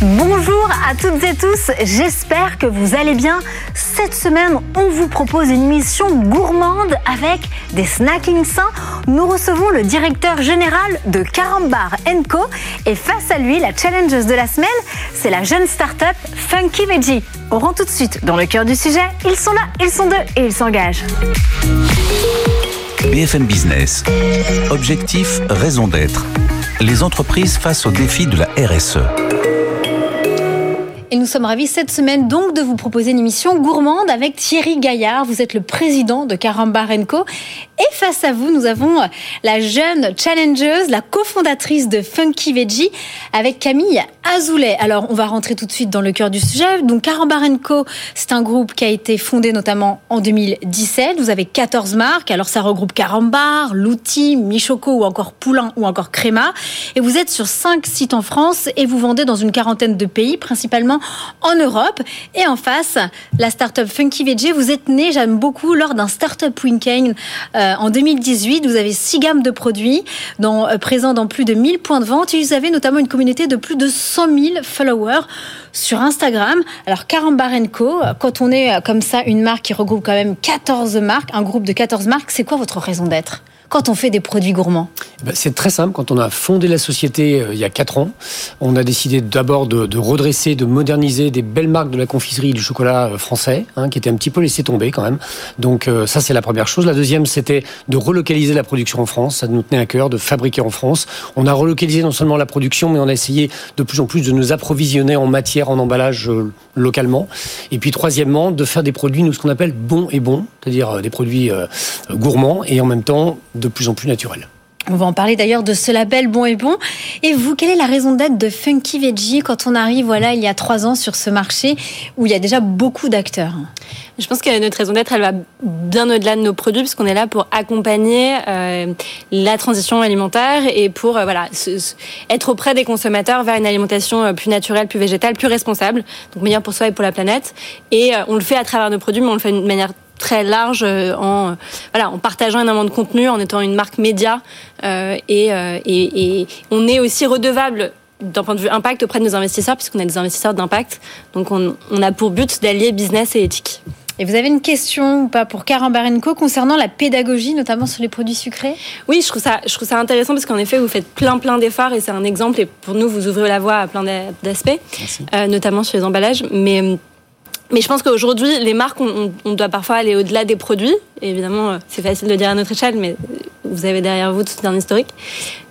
Bonjour à toutes et tous, j'espère que vous allez bien. Cette semaine, on vous propose une mission gourmande avec des snackings sains. Nous recevons le directeur général de Carambar Co et face à lui, la challengeuse de la semaine, c'est la jeune start-up Funky Veggie. On rentre tout de suite dans le cœur du sujet. Ils sont là, ils sont deux et ils s'engagent. BFM Business. Objectif, raison d'être. Les entreprises face aux défis de la RSE. Et nous sommes ravis cette semaine donc de vous proposer une émission gourmande avec Thierry Gaillard. Vous êtes le président de Carambar Co. Et face à vous, nous avons la jeune challengeuse, la cofondatrice de Funky Veggie avec Camille Azoulay. Alors, on va rentrer tout de suite dans le cœur du sujet. Donc, Carambar Co, c'est un groupe qui a été fondé notamment en 2017. Vous avez 14 marques. Alors, ça regroupe Carambar, Louti, Michoco ou encore Poulain ou encore Créma. Et vous êtes sur 5 sites en France et vous vendez dans une quarantaine de pays, principalement en Europe. Et en face, la startup Funky Veggie, vous êtes né, j'aime beaucoup, lors d'un startup weekend euh, en 2018. Vous avez six gammes de produits dans, euh, présents dans plus de 1000 points de vente et vous avez notamment une communauté de plus de 100 000 followers sur Instagram. Alors Carambar Co, quand on est euh, comme ça une marque qui regroupe quand même 14 marques, un groupe de 14 marques, c'est quoi votre raison d'être? Quand on fait des produits gourmands eh ben, C'est très simple. Quand on a fondé la société euh, il y a 4 ans, on a décidé d'abord de, redresser, de moderniser des belles marques de la confiserie et du chocolat euh, français, hein, qui étaient un petit peu laissées tomber quand même. Donc euh, ça, c'est la première chose. La deuxième, c'était de relocaliser la production en France. Ça nous tenait à cœur de fabriquer en France. On a relocalisé non seulement la production, mais on a essayé de plus en plus de nous approvisionner en matière, en emballage localement. Et puis troisièmement, de faire des produits, nous, ce qu'on appelle bons et bons, c'est-à-dire des produits gourmands et en même temps de plus en plus naturel. On va en parler d'ailleurs de ce label Bon et Bon. Et vous, quelle est la raison d'être de Funky Veggie quand on arrive, voilà, il y a trois ans sur ce marché où il y a déjà beaucoup d'acteurs? Je pense que notre raison d'être, elle va bien au-delà de nos produits, puisqu'on est là pour accompagner euh, la transition alimentaire et pour euh, voilà être auprès des consommateurs vers une alimentation euh, plus naturelle, plus végétale, plus responsable, donc meilleure pour soi et pour la planète. Et on le fait à travers nos produits, mais on le fait de manière très large euh, en voilà en partageant énormément de contenu, en étant une marque média euh, euh, et, et, on est aussi redevable d'un point de vue impact auprès de nos investisseurs puisqu'on a des investisseurs d'impact. Donc on, on a pour but d'allier business et éthique. Et vous avez une question ou pas pour Karen Barenko concernant la pédagogie, notamment sur les produits sucrés? Oui, je trouve ça, je trouve ça intéressant parce qu'en effet, vous faites plein plein d'efforts et c'est un exemple. Et pour nous, vous ouvrez la voie à plein d'aspects, notamment sur les emballages. Mais mais je pense qu'aujourd'hui, les marques, on, on, doit parfois aller au-delà des produits. évidemment, euh, c'est facile de dire à notre échelle, mais vous avez derrière vous tout un historique.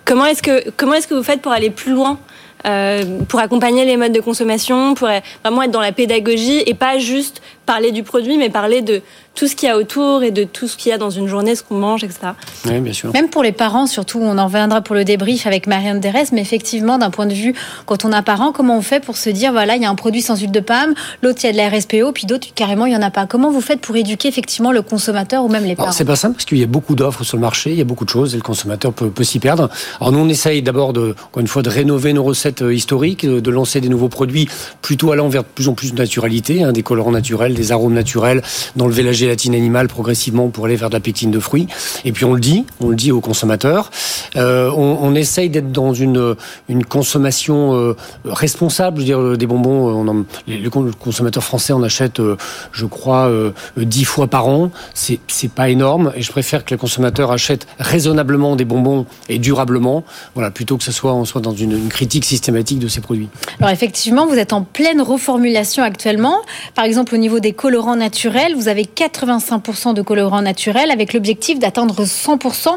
Comment est-ce que, comment est-ce que vous faites pour aller plus loin euh, pour accompagner les modes de consommation, pour vraiment être dans la pédagogie et pas juste parler du produit, mais parler de tout ce qu'il y a autour et de tout ce qu'il y a dans une journée, ce qu'on mange, etc. Oui, bien sûr. Même pour les parents, surtout, on en reviendra pour le débrief avec Marianne Derès, mais effectivement, d'un point de vue, quand on a parents, comment on fait pour se dire, voilà, il y a un produit sans huile de palme, l'autre, il y a de la RSPO, puis d'autres, carrément, il n'y en a pas. Comment vous faites pour éduquer effectivement le consommateur ou même les parents C'est pas simple parce qu'il y a beaucoup d'offres sur le marché, il y a beaucoup de choses et le consommateur peut, peut s'y perdre. Alors nous, on essaye d'abord, de, encore une fois, de rénover nos recettes euh, historiques, de lancer des nouveaux produits plutôt allant vers de plus en plus de naturalité, hein, des colorants naturels, des arômes naturels, d'enlever la gélatine animale progressivement pour aller vers de la pétine de fruits. Et puis on le dit, on le dit aux consommateurs. Euh, on, essaye d'être dans une, une consommation euh, responsable. Je veux dire, des bonbons, les, le consommateur français en achète, euh, je crois, euh, dix fois par an. C'est pas énorme. Et je préfère que le consommateur achète raisonnablement des bonbons et durablement, voilà, plutôt que ce soit on soit dans une, une critique systématique de ces produits. Alors effectivement, vous êtes en pleine reformulation actuellement. Par exemple, au niveau des colorants naturels, vous avez 85% de colorants naturels avec l'objectif d'atteindre 100%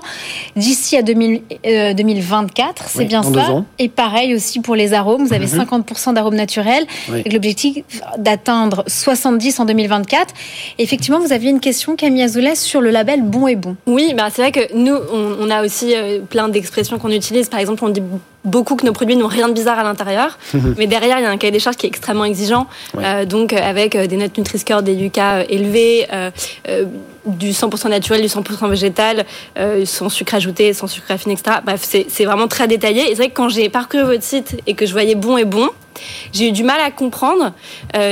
d'ici à 2000, euh, 2024. C'est Oui, bien ça. Et pareil aussi pour les arômes. Vous avez Mhm. 50% d'arômes naturels Oui. avec l'objectif d'atteindre 70 en 2024. Et effectivement, vous aviez une question, Camille Azoulay, sur le label Bon et Bon. Oui, bah c'est vrai que nous, on, on a aussi euh, plein d'expressions qu'on utilise. Par exemple, on dit beaucoup que nos produits n'ont rien de bizarre à l'intérieur, mais derrière, il y a un cahier des charges qui est extrêmement exigeant. Ouais. Euh, donc, euh, avec euh, des notes Nutri-Score, des Lucas élevés, euh, euh, du 100% naturel, du 100% végétal, sans sucre ajouté, sans sucre raffiné, etc. Bref, c'est vraiment très détaillé. Et c'est vrai que quand j'ai parcouru votre site et que je voyais bon et bon, j'ai eu du mal à comprendre,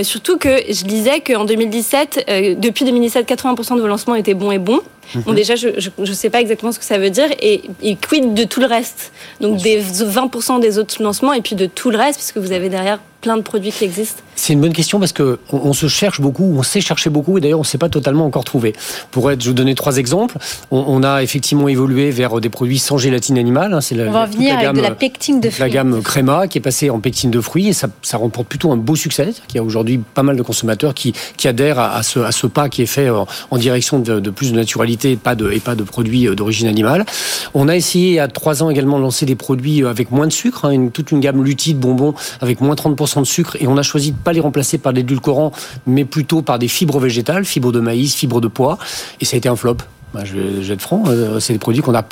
surtout que je disais qu'en 2017, depuis 2017, 80% de vos lancements étaient bons et bons. Bon, mhm. déjà, je ne sais pas exactement ce que ça veut dire. Et, et quid de tout le reste? Donc, des 20% des autres lancements et puis de tout le reste, puisque vous avez derrière plein de produits qui existent C'est une bonne question parce que on, se cherche beaucoup, on sait chercher beaucoup et d'ailleurs on ne s'est pas totalement encore trouvé. Pour être, je vous donner trois exemples. On, a effectivement évolué vers des produits sans gélatine animale. Hein, c'est la, on va revenir avec de la pectine de fruits. La gamme Créma qui est passée en pectine de fruits et ça, ça remporte plutôt un beau succès. Il y a aujourd'hui pas mal de consommateurs qui, qui adhèrent à, ce, à, ce, pas qui est fait en, direction de, de, plus de naturalité et pas de, et pas de produits euh, d'origine animale. On a essayé a trois ans également de lancer des produits avec moins de sucre, hein, une, toute une gamme lutique, bonbons avec moins 30% de sucre et on a choisi de pas les remplacer par des édulcorants, mais plutôt par des fibres végétales, fibres de maïs, fibres de pois. Et ça a été un flop. Bah, je, vais, être franc, euh, c'est des produits qu'on a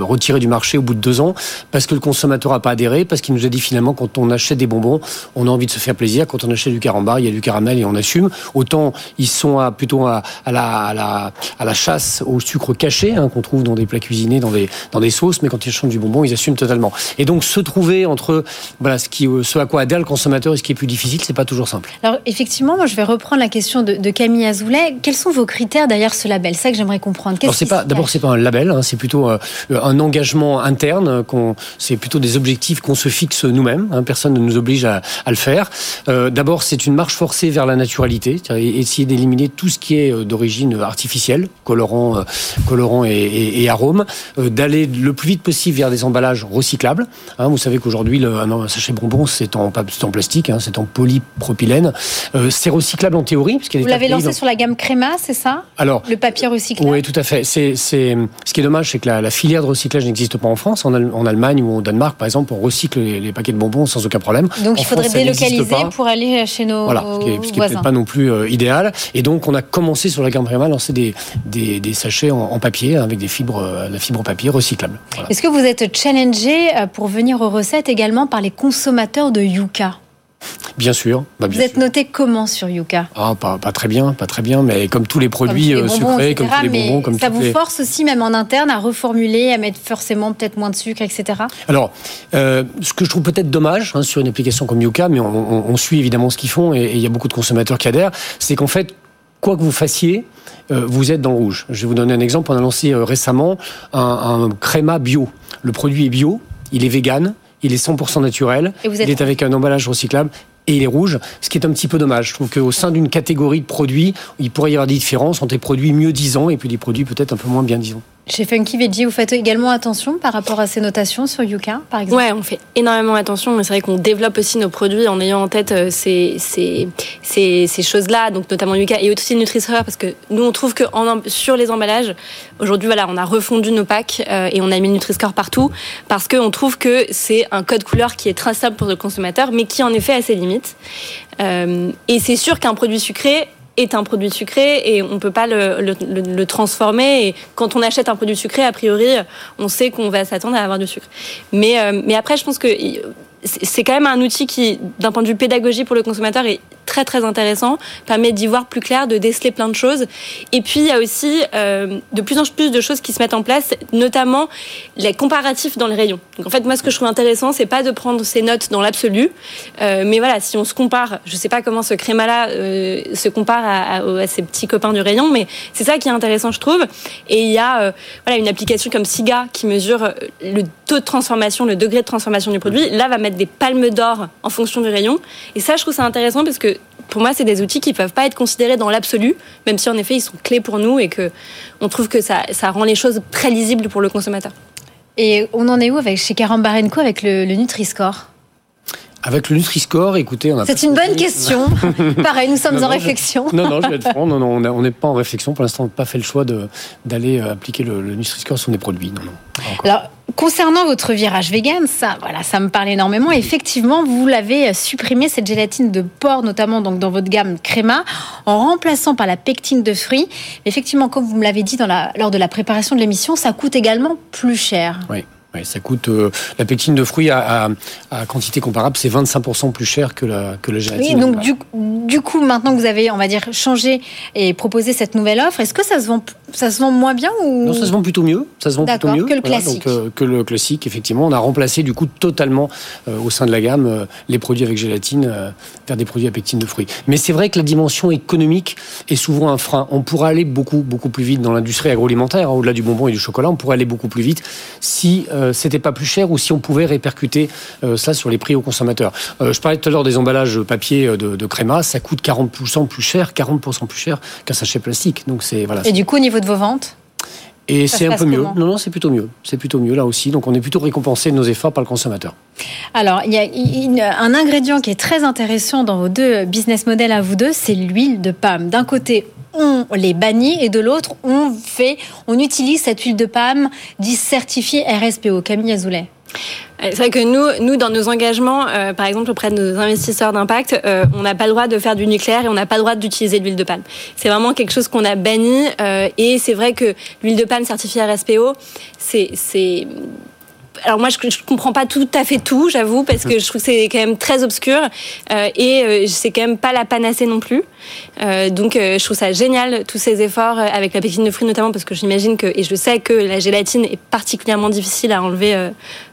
retirés du marché au bout de deux ans parce que le consommateur n'a pas adhéré, parce qu'il nous a dit finalement quand on achète des bonbons, on a envie de se faire plaisir. Quand on achète du carambar, il y a du caramel et on assume. Autant ils sont plutôt à, la, chasse au sucre caché hein, qu'on trouve dans des plats cuisinés, dans des, sauces, mais quand ils achètent du bonbon, ils assument totalement. Et donc se trouver entre ce, à quoi adhère le consommateur et ce qui est plus difficile, c'est pas toujours simple. Alors effectivement, moi je vais reprendre la question de, de Camille Azoulay. Quels sont vos critères derrière ce label? Ça que j'aimerais comprendre. c'est pas, d'abord, c'est pas un label, hein, c'est plutôt euh, un engagement interne. Qu'on, c'est plutôt des objectifs qu'on se fixe nous-mêmes. Hein, personne ne nous oblige à, à le faire. Euh, d'abord, c'est une marche forcée vers la naturalité, essayer d'éliminer tout ce qui est euh, d'origine artificielle, colorant, colorant et, et, et arômes, d'aller le plus vite possible vers des emballages recyclables. Hein, vous savez qu'aujourd'hui, le, un, sachet bonbon, c'est en, en plastique, c'est en polypropylène. c'est recyclable en théorie. Vous l'avez lancé sur la gamme Créma, c'est ça? Alors, le papier recyclable. Oui, tout à fait. C'est, c'est, ce qui est dommage, c'est que la, filière de recyclage n'existe pas en France. En, en, Allemagne ou au Danemark, par exemple, on recycle les, paquets de bonbons sans aucun problème. Donc il faudrait délocaliser pour aller chez nos voilà, ce qui est, ce qui est pas non plus euh, idéal. Et donc on a commencé sur la gamme à lancer des, des, des sachets en, papier avec des fibres, euh, la fibre papier recyclable. Est-ce que vous êtes challengé euh, pour venir aux recettes également par les consommateurs de Yuka Bien sûr. Bah, Vous êtes noté comment sur Yuka? Ah, pas, très bien, pas très bien, mais comme tous les produits euh, sucrés, comme tous les bonbons, comme ça vous force aussi, même en interne, à reformuler, à mettre forcément peut-être moins de sucre, etc. Alors, euh, ce que je trouve peut-être dommage hein, sur une application comme Yuka, mais on, suit évidemment ce qu'ils font et il y a beaucoup de consommateurs qui adhèrent, c'est qu'en fait, quoi que vous fassiez, euh, vous êtes dans le rouge. Je vais vous donner un exemple. On a lancé récemment un, un créma bio. Le produit est bio, il est vegan, il est 100% naturel, il est avec un emballage recyclable et il est rouge, ce qui est un petit peu dommage. Je trouve qu'au sein d'une catégorie de produits, il pourrait y avoir des différences entre des produits mieux disant et puis des produits peut-être un peu moins bien disant. Chez Funky Veggie, vous faites également attention par rapport à ces notations sur Yuka, par exemple Ouais, on fait énormément attention, c'est vrai qu'on développe aussi nos produits en ayant en tête euh, ces, choses-là, donc notamment Yuka et aussi Nutri-Score, parce que nous, on trouve que sur les emballages, aujourd'hui, voilà, on a refondu nos packs euh, et on a mis Nutri-Score partout, parce qu'on trouve que c'est un code couleur qui est traçable pour le consommateur, mais qui en effet a ses limites. Euh, et c'est sûr qu'un produit sucré, est un produit sucré et on peut pas le, le, le, transformer. Et quand on achète un produit sucré, a priori, on sait qu'on va s'attendre à avoir du sucre. Mais, euh, mais après, je pense que c'est quand même un outil qui, d'un point de vue pédagogie pour le consommateur, est très très intéressant, permet d'y voir plus clair, de déceler plein de choses. Et puis il y a aussi euh, de plus en plus de choses qui se mettent en place, notamment les comparatifs dans les rayons. Donc en fait, moi ce que je trouve intéressant, c'est pas de prendre ces notes dans l'absolu, euh, mais voilà, si on se compare, je sais pas comment ce créma-là euh, se compare à, à, ses petits copains du rayon, mais c'est ça qui est intéressant, je trouve. Et il y a euh, voilà une application comme Siga qui mesure le taux de transformation, le degré de transformation du produit. Là, va mettre des palmes d'or en fonction du rayon. Et ça, je trouve ça intéressant parce que pour moi, c'est des outils qui ne peuvent pas être considérés dans l'absolu, même si en effet, ils sont clés pour nous et que on trouve que ça, ça rend les choses très lisibles pour le consommateur. Et on en est où avec chez Carambarenco avec le, le Nutri-Score? Avec le Nutri-Score, écoutez, on a. C'est une bonne question. Pareil, nous sommes en réflexion. non, non, je vais être franc. Non, non, on n'est pas en réflexion. Pour l'instant, on n'a pas fait le choix d'aller euh, appliquer le, le Nutri-Score sur des produits. Non, non. Alors, concernant votre virage vegan, ça, voilà, ça me parle énormément. Effectivement, vous l'avez supprimé cette gélatine de porc, notamment donc dans votre gamme Créma, en remplaçant par la pectine de fruits. Effectivement, comme vous me l'avez dit dans la, lors de la préparation de l'émission, ça coûte également plus cher. Oui ça coûte euh, la pectine de fruits à, quantité comparable, c'est 25% plus cher que la que la gélatine. Oui, donc du, du, coup, maintenant que vous avez, on va dire, changé et proposé cette nouvelle offre, est-ce que ça se vend ça se vend moins bien ou? Non, ça se vend plutôt mieux. Ça se vend plutôt mieux que le classique. donc, euh, que le classique, effectivement. On a remplacé du coup totalement euh, au sein de la gamme euh, les produits avec gélatine vers des produits à pectine de fruits. Mais c'est vrai que la dimension économique est souvent un frein. On pourrait aller beaucoup beaucoup plus vite dans l'industrie agroalimentaire, hein, au-delà du bonbon et du chocolat. On pourrait aller beaucoup plus vite si euh, c'était pas plus cher ou si on pouvait répercuter euh, ça sur les prix aux consommateurs. Euh, je parlais tout à l'heure des emballages papier euh, de, de créma, ça coûte 40% plus cher, 40% plus cher qu'un sachet plastique. Donc c'est voilà. Et du coup, au niveau de vos ventes Et c'est un peu mieux. Non, non, c'est plutôt mieux. C'est plutôt mieux là aussi. Donc on est plutôt récompensé de nos efforts par le consommateur. Alors, il y a une- un ingrédient qui est très intéressant dans vos deux business models à vous deux, c'est l'huile de palme. D'un côté, on les bannit et de l'autre, on fait, on utilise cette huile de palme dite certifiée RSPO. Camille Azoulay. Euh, C'est vrai que nous, nous dans nos engagements, euh, par exemple auprès de nos investisseurs d'impact, euh, on n'a pas le droit de faire du nucléaire et on n'a pas le droit d'utiliser de l'huile de palme. C'est vraiment quelque chose qu'on a banni et c'est vrai que l'huile de palme certifiée RSPO, c'est alors moi, je, je comprends pas tout à fait tout, j'avoue, parce que je trouve que c'est quand même très obscur euh, et euh, c'est quand même pas la panacée non plus. Euh, donc, euh, je trouve ça génial tous ces efforts euh, avec la pétine de fruits notamment, parce que j'imagine que et je sais que la gélatine est particulièrement difficile à enlever euh,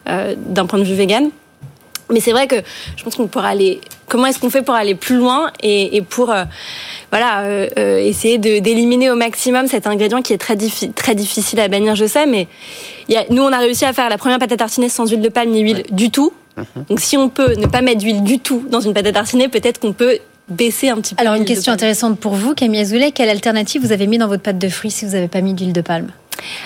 euh, d'un point de vue vegan. Mais c'est vrai que je pense qu'on pourra aller. Comment est-ce qu'on fait pour aller plus loin et, et pour euh, voilà euh, euh, essayer de d'éliminer au maximum cet ingrédient qui est très diffi- très difficile à bannir, je sais, mais il y a, nous on a réussi à faire la première pâte à tartiner sans huile de palme ni huile du tout. Donc si on peut ne pas mettre d'huile du tout dans une pâte à tartiner, peut-être qu'on peut baisser un petit peu. Alors, une question intéressante pour vous, Camille Azoulay. Quelle alternative vous avez mis dans votre pâte de fruits si vous n'avez pas mis d'huile de palme?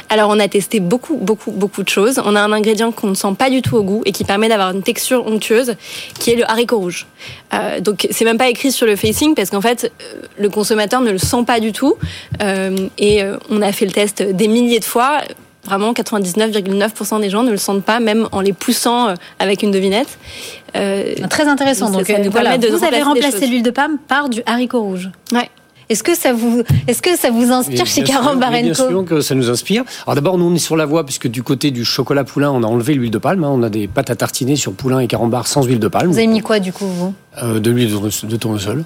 Alors on a testé beaucoup, beaucoup, beaucoup de choses. On a un ingrédient qu'on ne sent pas du tout au goût et qui permet d'avoir une texture onctueuse, qui est le haricot rouge. Euh, donc c'est même pas écrit sur le facing parce qu'en fait euh, le consommateur ne le sent pas du tout. Euh, et on a fait le test des milliers de fois. Vraiment, 99,9% des gens ne le sentent pas, même en les poussant avec une devinette. Euh, Très intéressant. Donc, ça nous voilà, permet de vous avez remplacé l'huile de palme par du haricot rouge. ouais. Est-ce que ça vous, est-ce que ça vous inspire chez sûr, oui, Bien sûr que ça nous inspire. Alors d'abord, nous on est sur la voie puisque du côté du chocolat poulain, on a enlevé l'huile de palme. hein. On a des pâtes à tartiner sur poulain et carambar sans huile de palme. Vous avez mis quoi du coup vous? Euh, de l'huile de- de tournesol.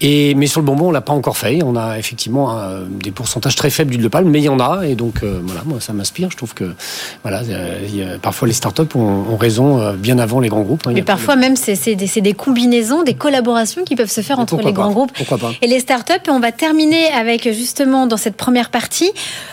Et mais sur le bonbon, on l'a pas encore fait. On a effectivement euh, des pourcentages très faibles d'huile de palme, mais il y en a. Et donc euh, voilà, moi ça m'inspire. Je trouve que voilà, il y a- parfois les startups ont, ont raison euh, bien avant les grands groupes. hein. Mais parfois même c'est des, combinaisons, des collaborations qui peuvent se faire Mais entre les pas grands groupes Pourquoi pas et les startups. Et on va terminer avec justement dans cette première partie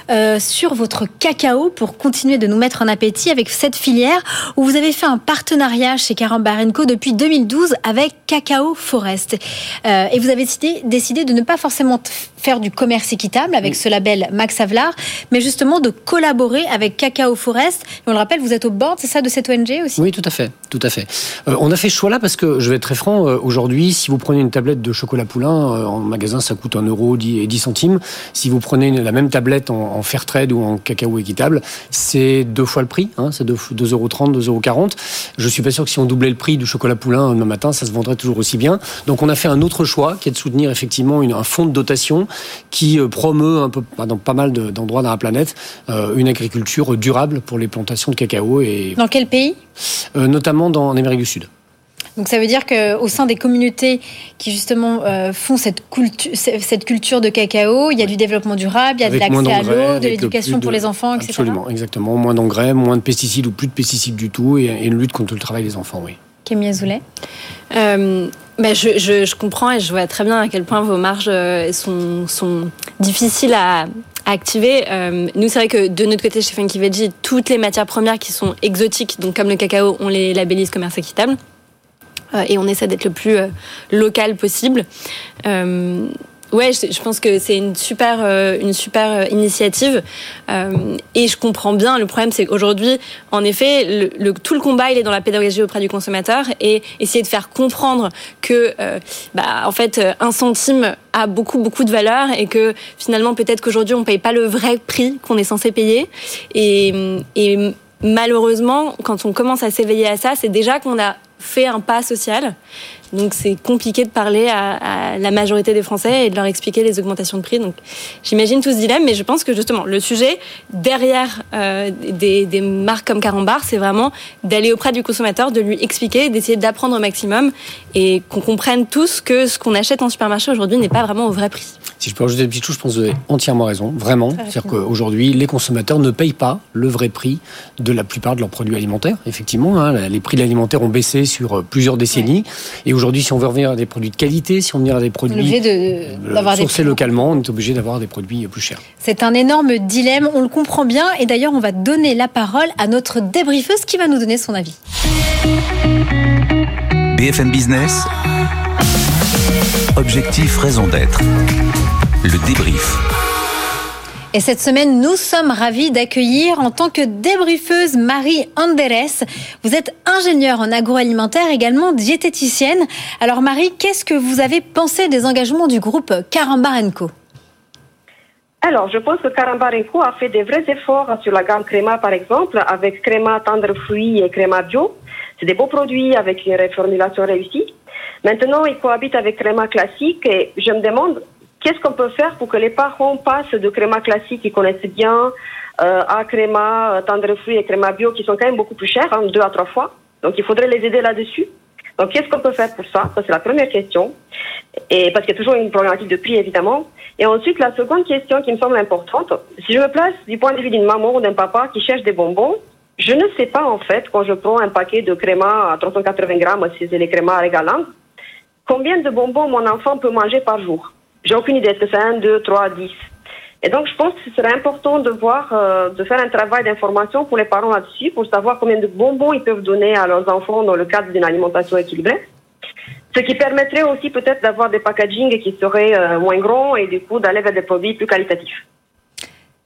euh, sur votre cacao pour continuer de nous mettre en appétit avec cette filière où vous avez fait un partenariat chez Carambarenco depuis 2012 avec Cacao Forest. Euh, et vous avez décidé, de ne pas forcément faire du commerce équitable avec ce label Max Havelaar, mais justement de collaborer avec Cacao Forest. Et on le rappelle, vous êtes au board, c'est ça, de cette ONG aussi? Oui, tout à fait, tout à fait. Euh, on a fait ce choix-là parce que, je vais être très franc, euh, aujourd'hui, si vous prenez une tablette de chocolat poulain, euh, en magasin, ça coûte 1 euro 10 et 10 centimes. Si vous prenez une- la même tablette en, en fair trade ou en cacao équitable, c'est deux fois le prix, hein, c'est 2,30 euros, 2,40 euros. Je suis pas sûr que si on doublait le prix du chocolat poulain demain matin, ça se vendrait toujours aussi bien. Donc on a fait un autre choix, qui est de soutenir effectivement une- un fonds de dotation qui euh, promeut un peu dans pas mal de- d'endroits dans la planète euh, une agriculture durable pour les plantations de cacao et Dans quel pays? Euh, notamment dans, en Amérique du Sud. Donc ça veut dire qu'au sein des communautés qui justement euh, font cette, cultu- cette culture de cacao, il y a du développement durable, il y a de Avec l'accès à l'eau, de l'éducation pour de- les enfants, etc. Absolument, exactement. Moins d'engrais, moins de pesticides ou plus de pesticides du tout et, et une lutte contre le travail des enfants, oui. Camille Azoulay Euh, je, je, je comprends et je vois très bien à quel point vos marges euh, sont, sont difficiles à, activer. Euh, nous, c'est vrai que de notre côté, chez Funky Veggie, toutes les matières premières qui sont exotiques, donc comme le cacao, on les labellise commerce équitable. Euh, et on essaie d'être le plus euh, local possible. Ouais, je, pense que c'est une super, euh, une super euh, initiative Euh, et je comprends bien. Le problème, c'est qu'aujourd'hui, en effet, tout le combat, il est dans la pédagogie auprès du consommateur et essayer de faire comprendre que, bah, en fait, un centime a beaucoup, beaucoup de valeur et que finalement, peut-être qu'aujourd'hui, on paye pas le vrai prix qu'on est censé payer. Et malheureusement, quand on commence à s'éveiller à ça, c'est déjà qu'on a fait un pas social. Donc c'est compliqué de parler à, la majorité des Français et de leur expliquer les augmentations de prix. Donc j'imagine tout ce dilemme, mais je pense que justement le sujet derrière euh, des, des, marques comme Carambar, c'est vraiment d'aller auprès du consommateur, de lui expliquer, d'essayer d'apprendre au maximum et qu'on comprenne tous que ce qu'on achète en supermarché aujourd'hui n'est pas vraiment au vrai prix. Si je peux rajouter une petite chose, je pense que vous avez entièrement raison, vraiment. C'est-à-dire qu'aujourd'hui, les consommateurs ne payent pas le vrai prix de la plupart de leurs produits alimentaires. Effectivement, hein, les prix de l'alimentaire ont baissé sur euh, plusieurs décennies. Et aujourd'hui, si on veut revenir à des produits de qualité, si on veut revenir à des produits de, euh, sourcés localement, on est obligé d'avoir des produits plus chers. C'est un énorme dilemme, on le comprend bien. Et d'ailleurs, on va donner la parole à notre débriefeuse qui va nous donner son avis. BFM Business. Objectif, raison d'être le débrief. Et cette semaine, nous sommes ravis d'accueillir en tant que débriefeuse Marie Anderes. Vous êtes ingénieure en agroalimentaire, également diététicienne. Alors Marie, qu'est-ce que vous avez pensé des engagements du groupe Carambar Co alors, je pense que Carambar Co a fait des vrais efforts sur la gamme Créma, par exemple, avec Créma tendre fruits et Créma bio. C'est des beaux produits avec une reformulation réussie. Maintenant, ils cohabitent avec Créma classique et je me demande Qu'est-ce qu'on peut faire pour que les parents passent de créma classique qu'ils connaissent bien euh, à créma euh, tendre fruits et créma bio qui sont quand même beaucoup plus chers, hein, deux à trois fois. Donc il faudrait les aider là-dessus. Donc qu'est-ce qu'on peut faire pour ça? Ça c'est la première question. Et parce qu'il y a toujours une problématique de prix évidemment. Et ensuite la seconde question qui me semble importante, si je me place du point de vue d'une maman ou d'un papa qui cherche des bonbons, je ne sais pas en fait quand je prends un paquet de créma à 380 grammes, si c'est les crémas régalants, combien de bonbons mon enfant peut manger par jour? J'ai aucune idée. C'est 1, 2, 3, 10 Et donc, je pense que ce serait important de voir, euh, de faire un travail d'information pour les parents là-dessus, pour savoir combien de bonbons ils peuvent donner à leurs enfants dans le cadre d'une alimentation équilibrée. Ce qui permettrait aussi peut-être d'avoir des packagings qui seraient euh, moins grands et du coup d'aller vers des produits plus qualitatifs.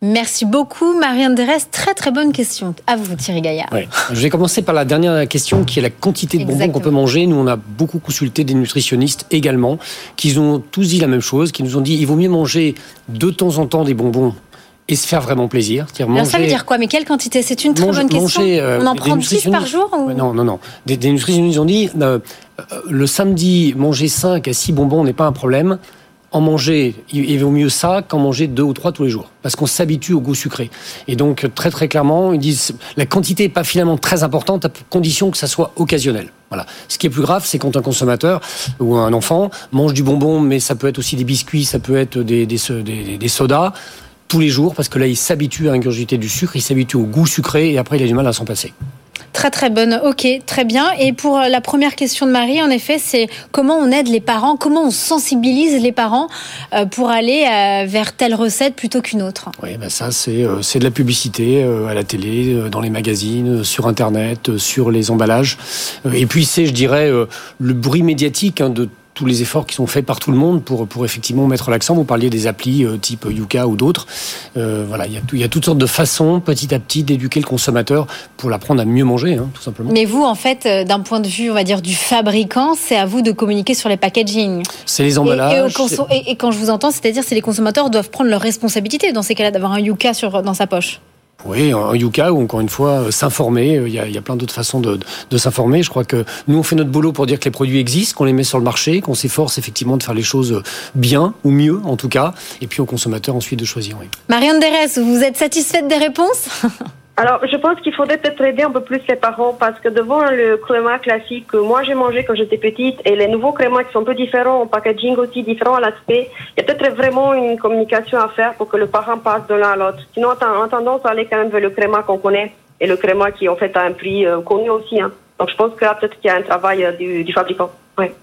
Merci beaucoup, Marianne Derès. Très très bonne question. À vous, Thierry Gaillard. Je vais commencer par la dernière question qui est la quantité de bonbons qu'on peut manger. Nous, on a beaucoup consulté des nutritionnistes également, qui ont tous dit la même chose, qui nous ont dit il vaut mieux manger de temps en temps des bonbons et se faire vraiment plaisir. Manger... ça veut dire quoi? Mais quelle quantité? C'est une très bonne question. Euh, on en prend 10 par jour Non, non, non. Des, nutritionnistes ont dit euh, euh, le samedi, manger 5 à 6 bonbons n'est pas un problème en manger, il vaut mieux ça qu'en manger deux ou trois tous les jours, parce qu'on s'habitue au goût sucré. Et donc très très clairement, ils disent la quantité n'est pas finalement très importante à condition que ça soit occasionnel. Voilà. Ce qui est plus grave, c'est quand un consommateur ou un enfant mange du bonbon, mais ça peut être aussi des biscuits, ça peut être des, des, des, des sodas tous les jours, parce que là, il s'habitue à ingurgiter du sucre, il s'habitue au goût sucré, et après, il a du mal à s'en passer. Très très bonne, ok, très bien. Et pour euh, la première question de Marie, en effet, c'est comment on aide les parents, comment on sensibilise les parents euh, pour aller euh, vers telle recette plutôt qu'une autre? Oui, ben ça c'est de la publicité à la télé, dans les magazines, sur Internet, sur les emballages. Et puis c'est, je dirais, le bruit médiatique hein, de tous les efforts qui sont faits par tout le monde pour, pour effectivement mettre l'accent. Vous parliez des applis euh, type Yuka ou d'autres. Euh, voilà, il y, a il y, a toutes sortes de façons, petit à petit, d'éduquer le consommateur pour l'apprendre à mieux manger, hein, tout simplement. Mais vous, en fait, euh, d'un point de vue, on va dire, du fabricant, c'est à vous de communiquer sur les packaging. C'est les emballages. Et, et, quand je vous entends, c'est-à-dire, c'est les consommateurs doivent prendre leur responsabilité dans ces cas-là d'avoir un Yuka sur, dans sa poche. Oui, un Yuka ou encore une fois euh, s'informer. Euh, il y a, plein d'autres façons de, s'informer. Je crois que nous on fait notre boulot pour dire que les produits existent, qu'on les met sur le marché, qu'on s'efforce effectivement de faire les choses bien ou mieux en tout cas, et puis aux consommateurs ensuite de choisir. Marianne Derès, vous êtes satisfaite des réponses? Alors, je pense qu'il faudrait peut-être aider un peu plus les parents parce que devant le créma classique que moi j'ai mangé quand j'étais petite et les nouveaux crémas qui sont un peu différents, en packaging aussi différent à l'aspect, il y a peut-être vraiment une communication à faire pour que le parent passe de l'un à l'autre. Sinon, on a tendance à aller quand même vers le créma qu'on connaît et le créma qui en fait a un prix euh, connu aussi. Hein. Donc, je pense que là, peut-être qu'il y a un travail euh, du, du, fabricant. Ouais.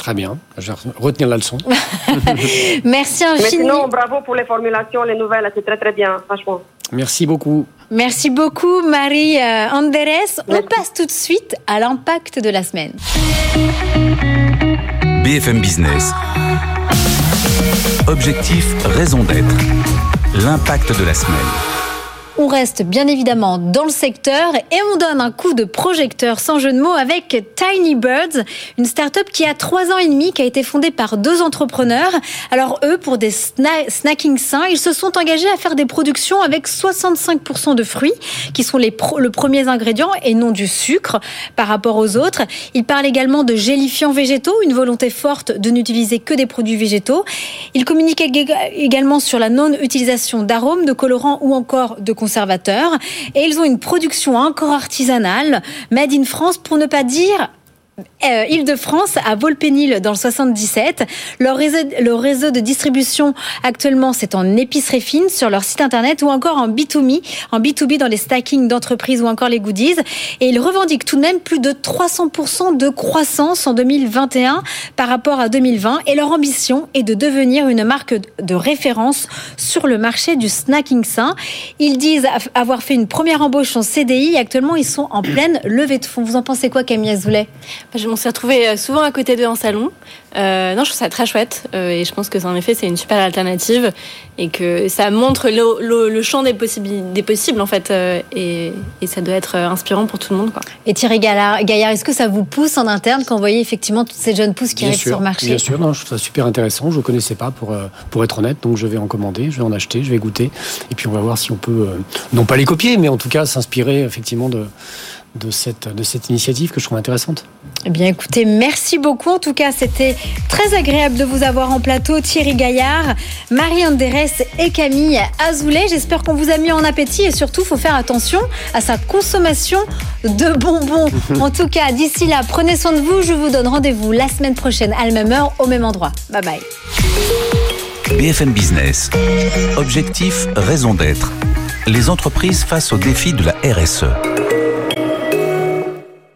Très bien, je vais retenir la leçon. Merci infiniment. Mais sinon, bravo pour les formulations, les nouvelles, c'est très très bien, franchement. Merci beaucoup. Merci beaucoup Marie euh, Anderes. On passe tout de suite à l'impact de la semaine. BFM Business. Objectif, raison d'être. L'impact de la semaine. On reste bien évidemment dans le secteur et on donne un coup de projecteur sans jeu de mots avec Tiny Birds, une start-up qui a trois ans et demi, qui a été fondée par deux entrepreneurs. Alors eux, pour des snacking sains, ils se sont engagés à faire des productions avec 65% de fruits, qui sont les le premier ingrédient et non du sucre par rapport aux autres. Ils parlent également de gélifiants végétaux, une volonté forte de n'utiliser que des produits végétaux. Ils communiquent également sur la non-utilisation d'arômes, de colorants ou encore de conservateurs. Et ils ont une production encore artisanale, made in France, pour ne pas dire euh, Île-de-France, à Volpénil dans le 77. Leur réseau, de distribution actuellement, c'est en épicerie fine sur leur site internet ou encore en B2B, en B2B dans les stacking d'entreprises ou encore les goodies. Et ils revendiquent tout de même plus de 300% de croissance en 2021 par rapport à 2020. Et leur ambition est de devenir une marque de référence sur le marché du snacking sain. Ils disent avoir fait une première embauche en CDI. Actuellement, ils sont en pleine levée de fonds. Vous en pensez quoi, Camille Azoulay? On s'est retrouvé euh, souvent à côté d'eux en salon. Euh, non, je trouve ça très chouette euh, et je pense que en effet c'est une super alternative et que ça montre le, champ des possibles, des possibles en fait et, ça doit être inspirant pour tout le monde. Quoi. Et Thierry Gaillard, est-ce que ça vous pousse en interne quand vous voyez effectivement toutes ces jeunes pousses qui arrivent sur le marché Bien sûr, non, je trouve ça super intéressant. Je ne connaissais pas pour, pour être honnête, donc je vais en commander, je vais en acheter, je vais goûter et puis on va voir si on peut, non pas les copier, mais en tout cas s'inspirer effectivement de de cette, de cette initiative que je trouve intéressante. Eh bien, écoutez, merci beaucoup. En tout cas, c'était très agréable de vous avoir en plateau. Thierry Gaillard, Marie Anderes et Camille Azoulay. J'espère qu'on vous a mis en appétit et surtout, il faut faire attention à sa consommation de bonbons. en tout cas, d'ici là, prenez soin de vous. Je vous donne rendez-vous la semaine prochaine à la même heure, au même endroit. Bye bye. BFM Business. Objectif, raison d'être. Les entreprises face au défi de la RSE.